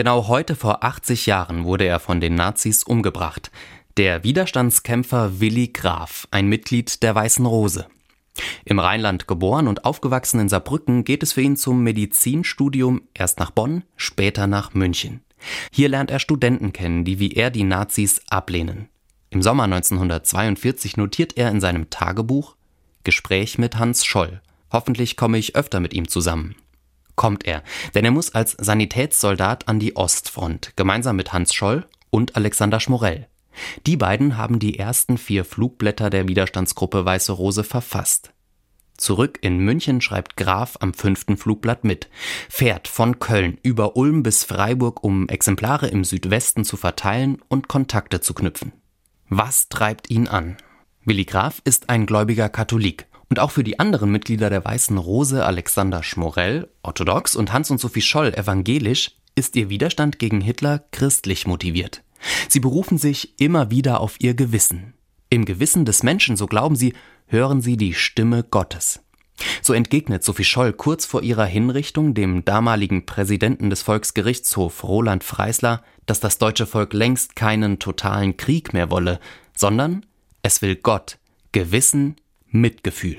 Genau heute vor 80 Jahren wurde er von den Nazis umgebracht. Der Widerstandskämpfer Willi Graf, ein Mitglied der Weißen Rose. Im Rheinland geboren und aufgewachsen in Saarbrücken geht es für ihn zum Medizinstudium erst nach Bonn, später nach München. Hier lernt er Studenten kennen, die wie er die Nazis ablehnen. Im Sommer 1942 notiert er in seinem Tagebuch Gespräch mit Hans Scholl. Hoffentlich komme ich öfter mit ihm zusammen. Kommt er, denn er muss als Sanitätssoldat an die Ostfront, gemeinsam mit Hans Scholl und Alexander Schmorell. Die beiden haben die ersten vier Flugblätter der Widerstandsgruppe Weiße Rose verfasst. Zurück in München schreibt Graf am fünften Flugblatt mit, fährt von Köln über Ulm bis Freiburg, um Exemplare im Südwesten zu verteilen und Kontakte zu knüpfen. Was treibt ihn an? Willi Graf ist ein gläubiger Katholik. Und auch für die anderen Mitglieder der Weißen Rose, Alexander Schmorell, orthodox und Hans und Sophie Scholl, evangelisch, ist ihr Widerstand gegen Hitler christlich motiviert. Sie berufen sich immer wieder auf ihr Gewissen. Im Gewissen des Menschen, so glauben sie, hören sie die Stimme Gottes. So entgegnet Sophie Scholl kurz vor ihrer Hinrichtung dem damaligen Präsidenten des Volksgerichtshofs Roland Freisler, dass das deutsche Volk längst keinen totalen Krieg mehr wolle, sondern es will Gott, Gewissen, Mitgefühl.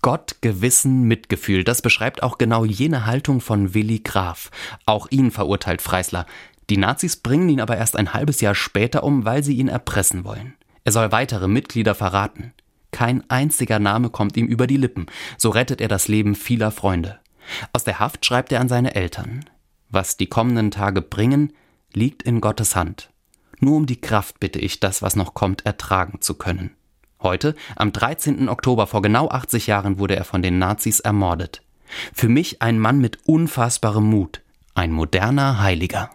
Gott, Gewissen, Mitgefühl, das beschreibt auch genau jene Haltung von Willi Graf. Auch ihn verurteilt Freisler. Die Nazis bringen ihn aber erst ein halbes Jahr später um, weil sie ihn erpressen wollen. Er soll weitere Mitglieder verraten. Kein einziger Name kommt ihm über die Lippen, so rettet er das Leben vieler Freunde. Aus der Haft schreibt er an seine Eltern. Was die kommenden Tage bringen, liegt in Gottes Hand. Nur um die Kraft bitte ich, das, was noch kommt, ertragen zu können. Heute, am 13. Oktober vor genau 80 Jahren, wurde er von den Nazis ermordet. Für mich ein Mann mit unfassbarem Mut, ein moderner Heiliger.